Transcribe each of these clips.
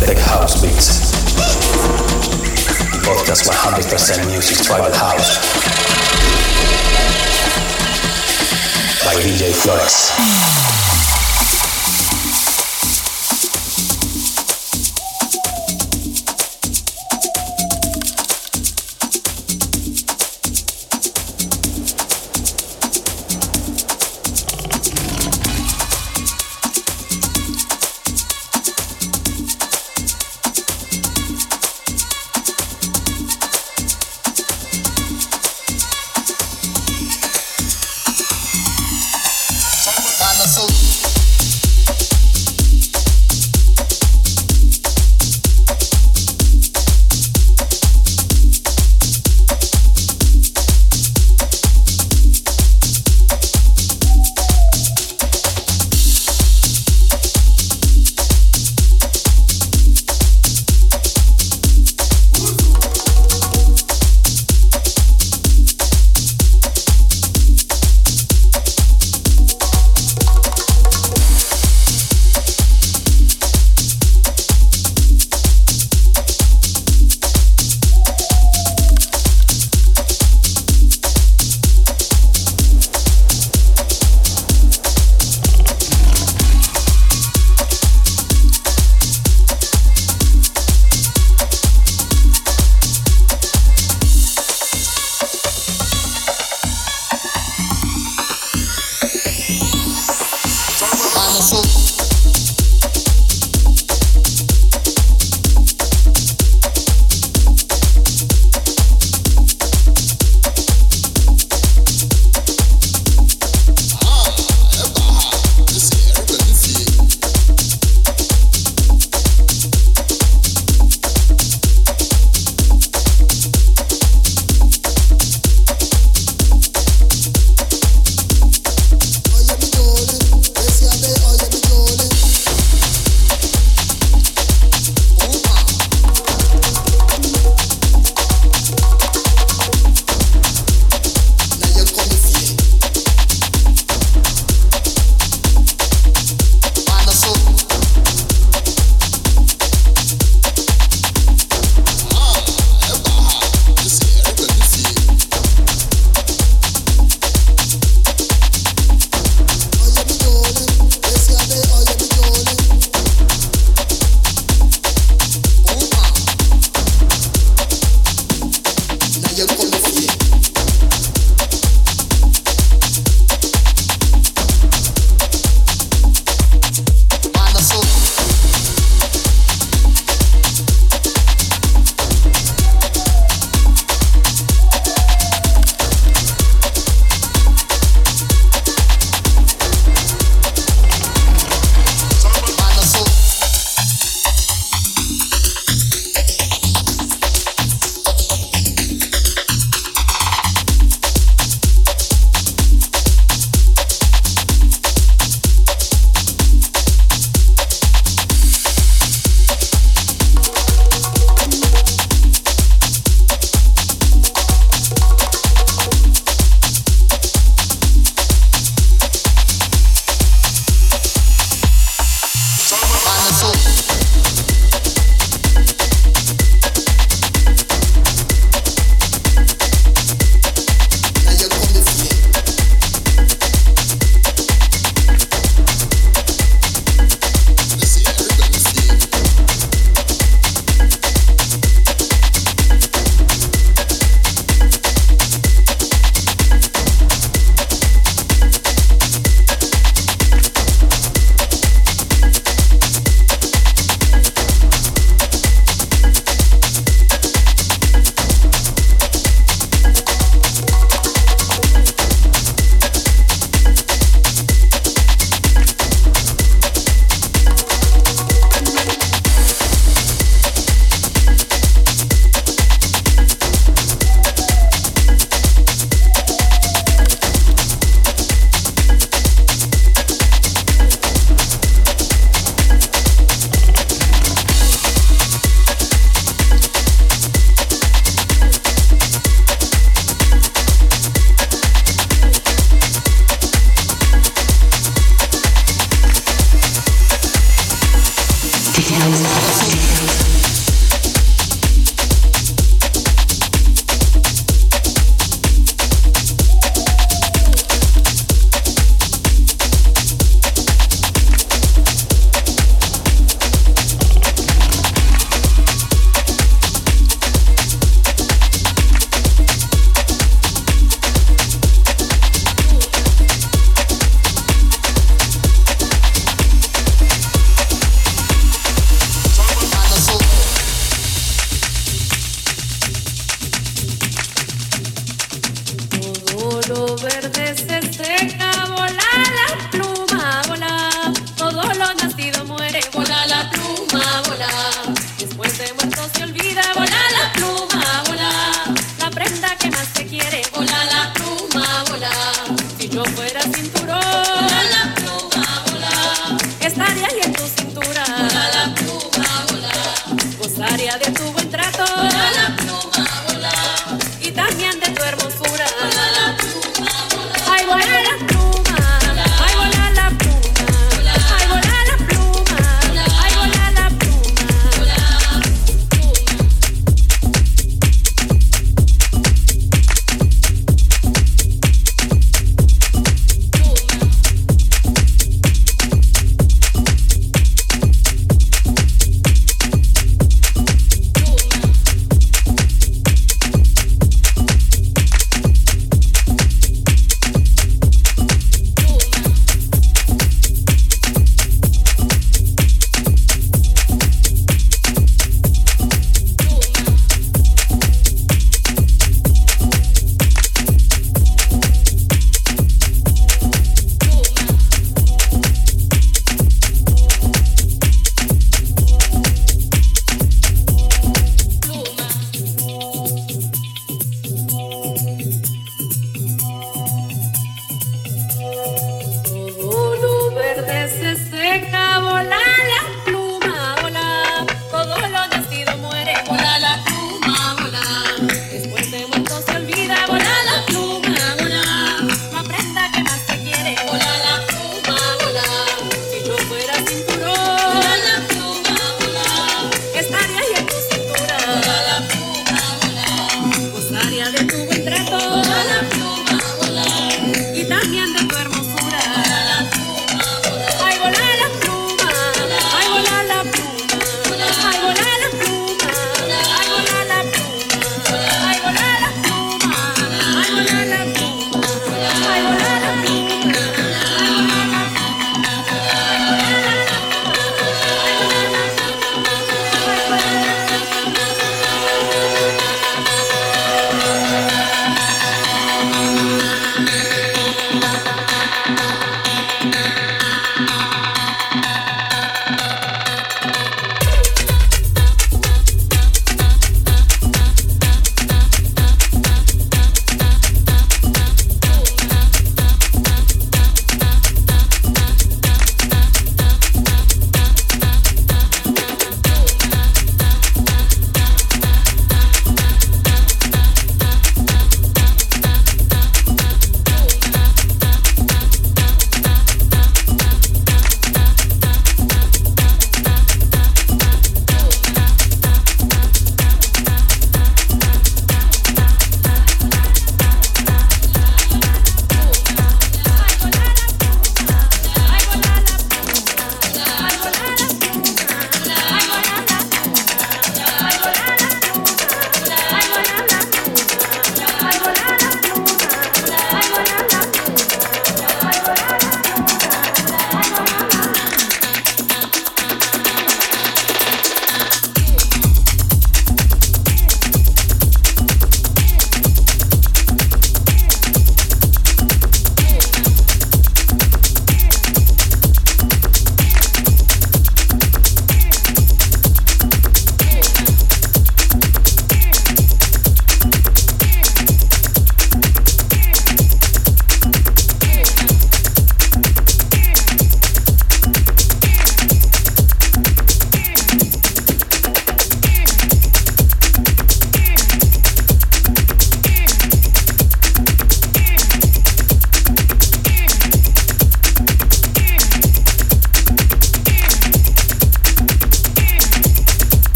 Tech House Beats. Podcast 100% Music Tribal House. By DJ Flores.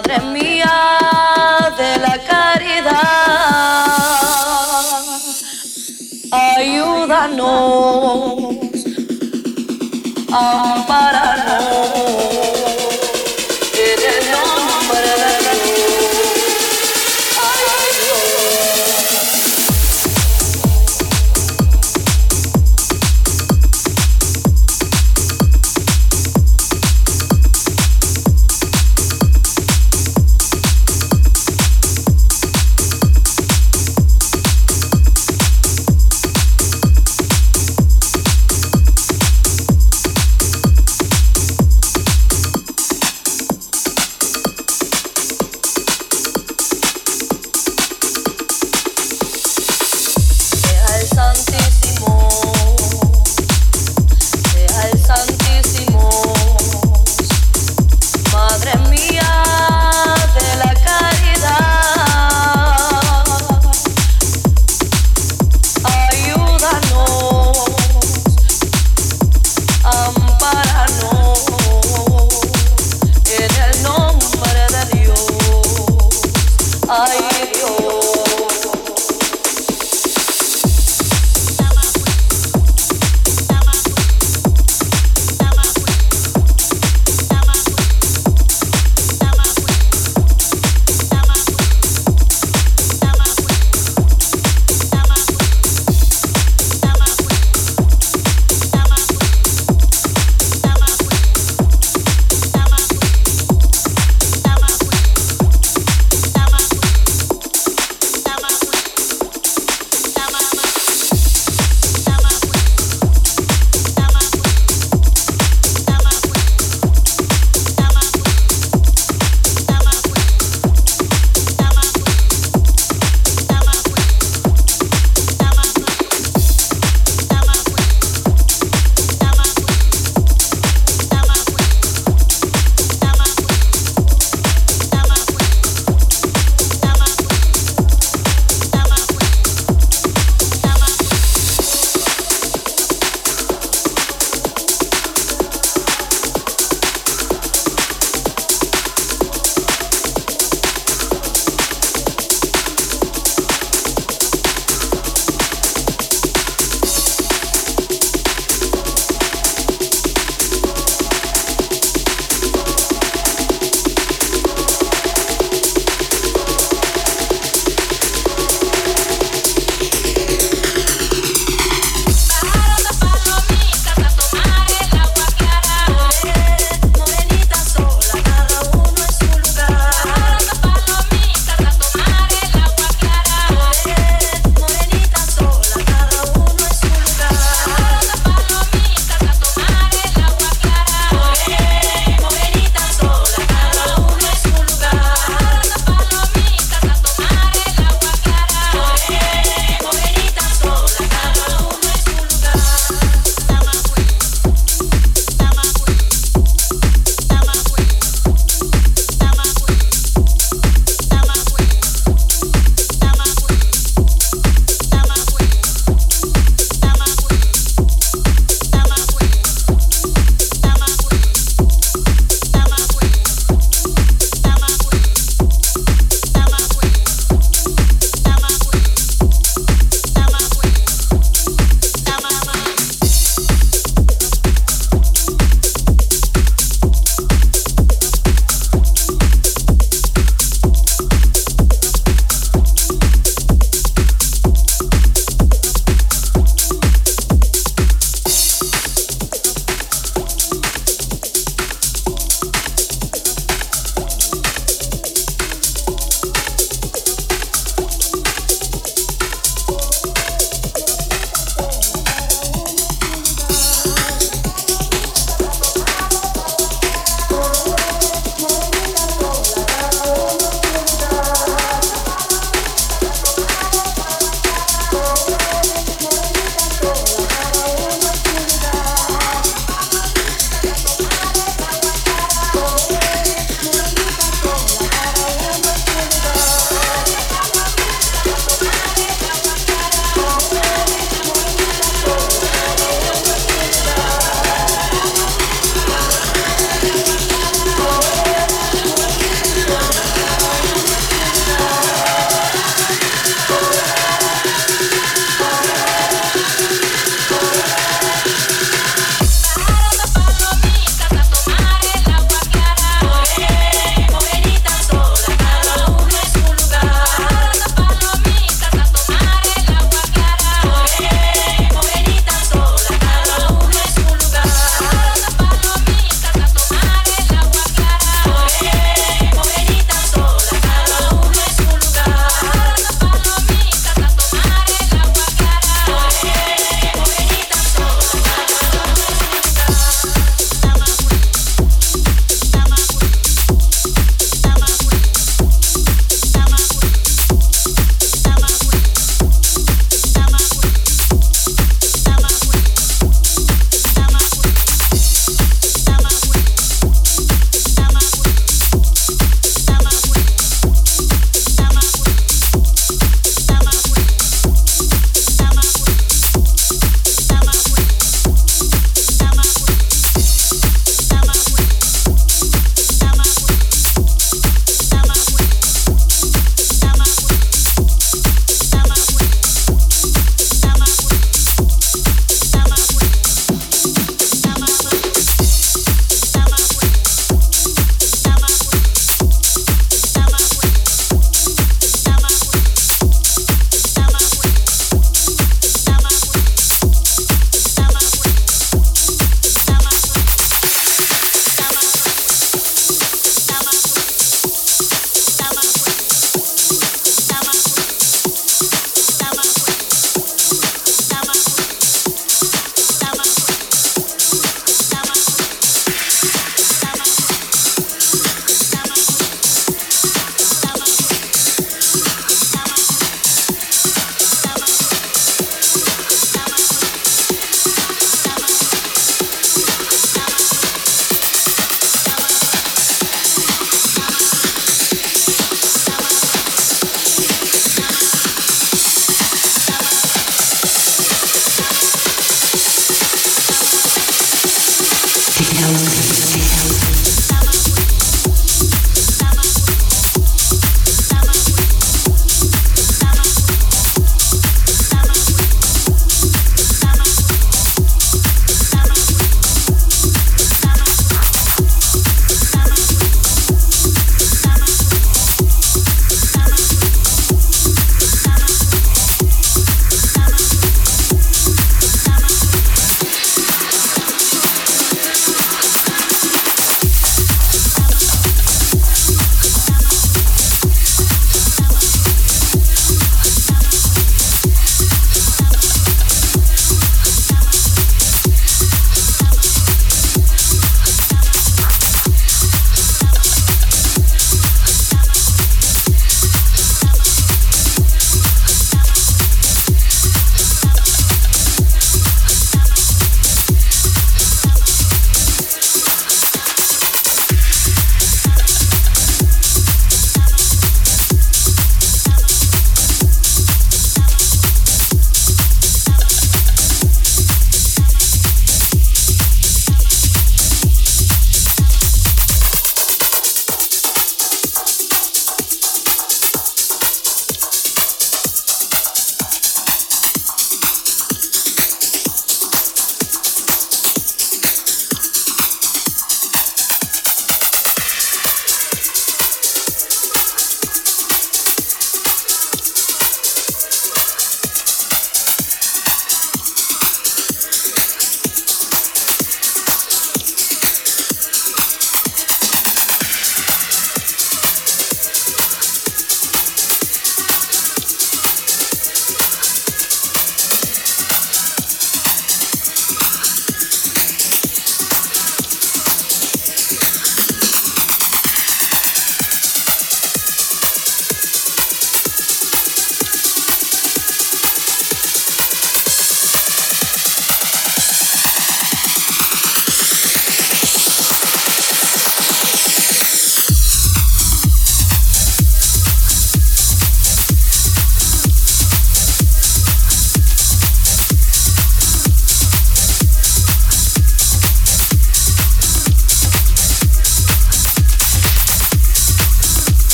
Padre.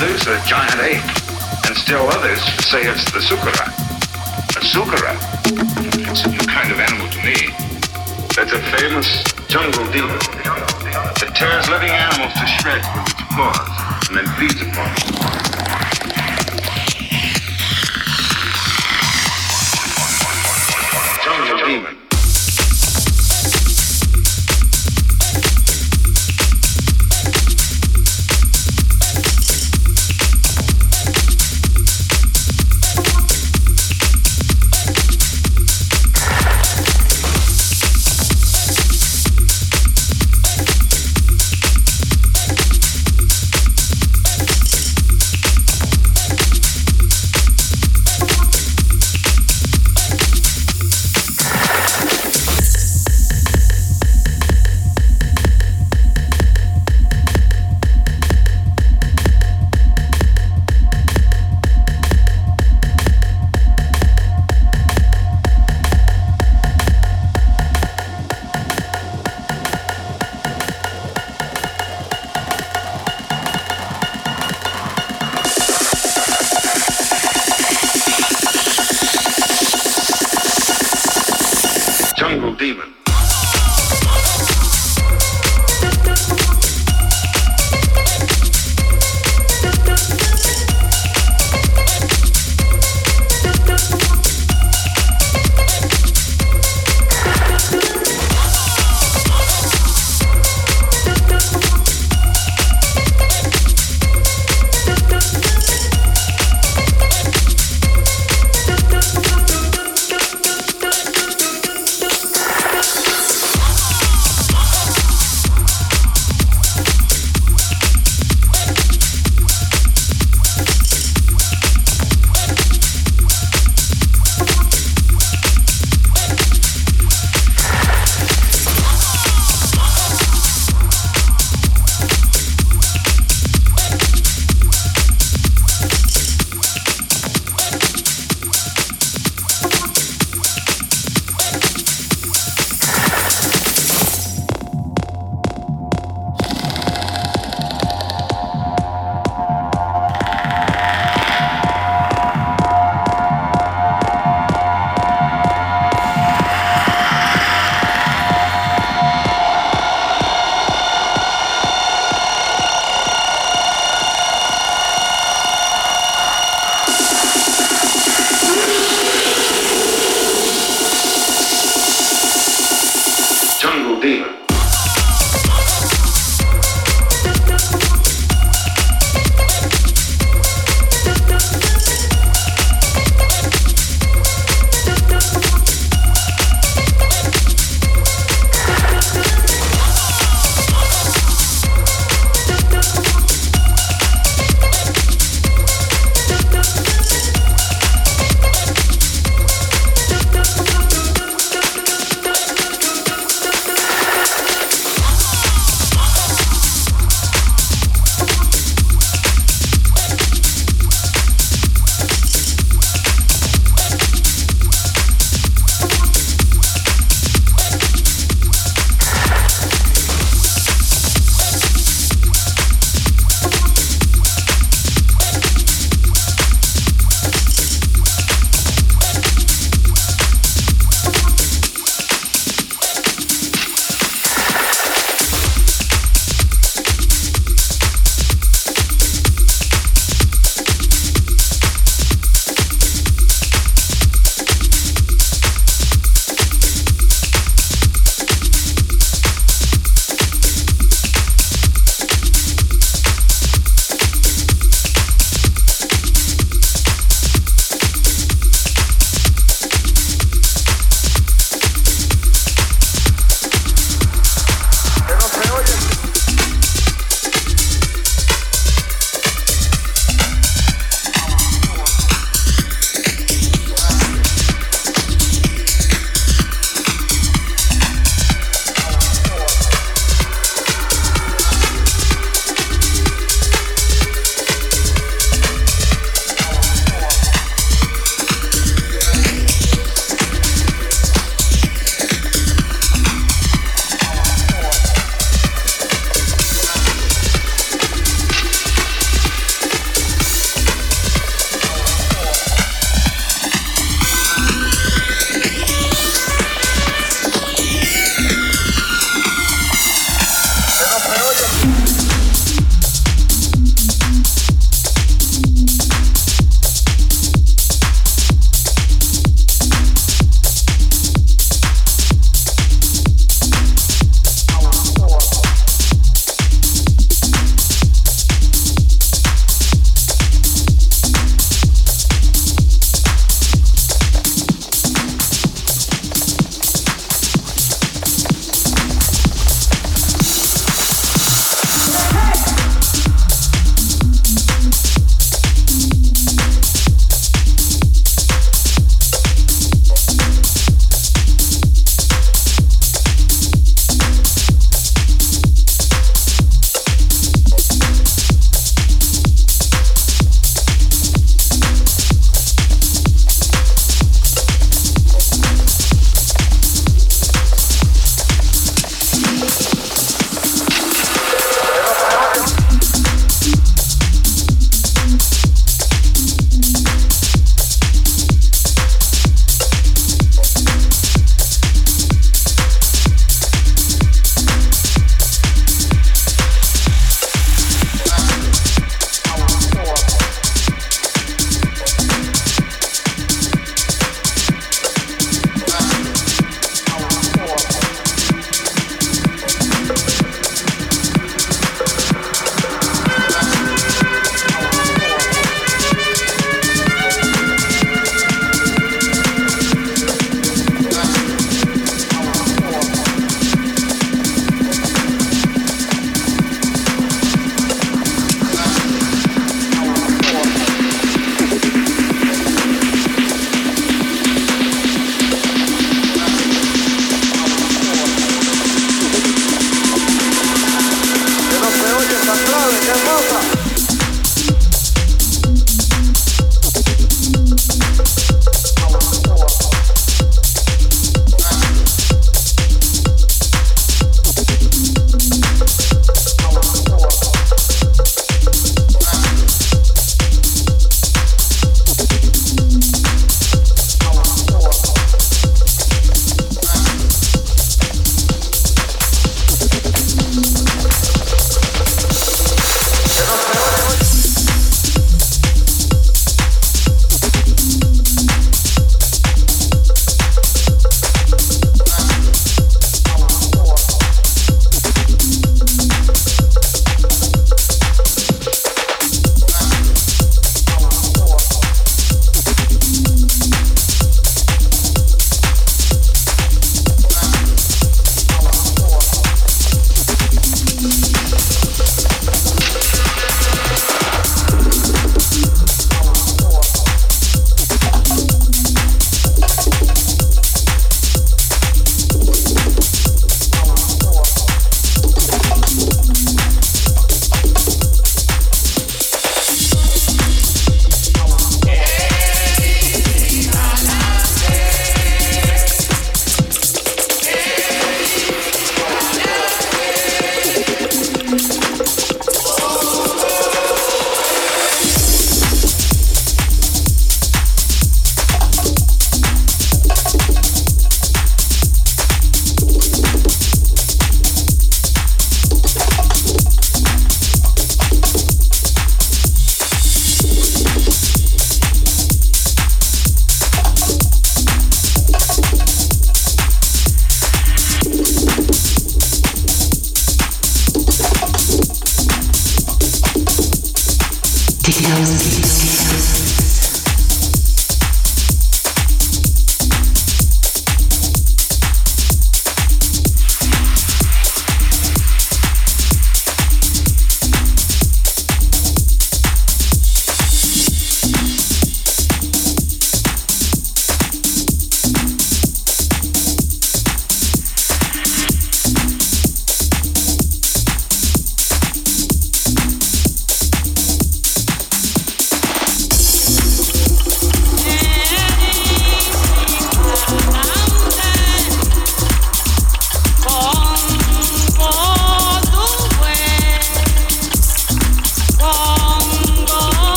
Others a giant ape, and still others say it's the sukara. A sukara? It's a new kind of animal to me. It's a famous jungle demon. It tears living animals to shreds with its claws and then feeds upon them.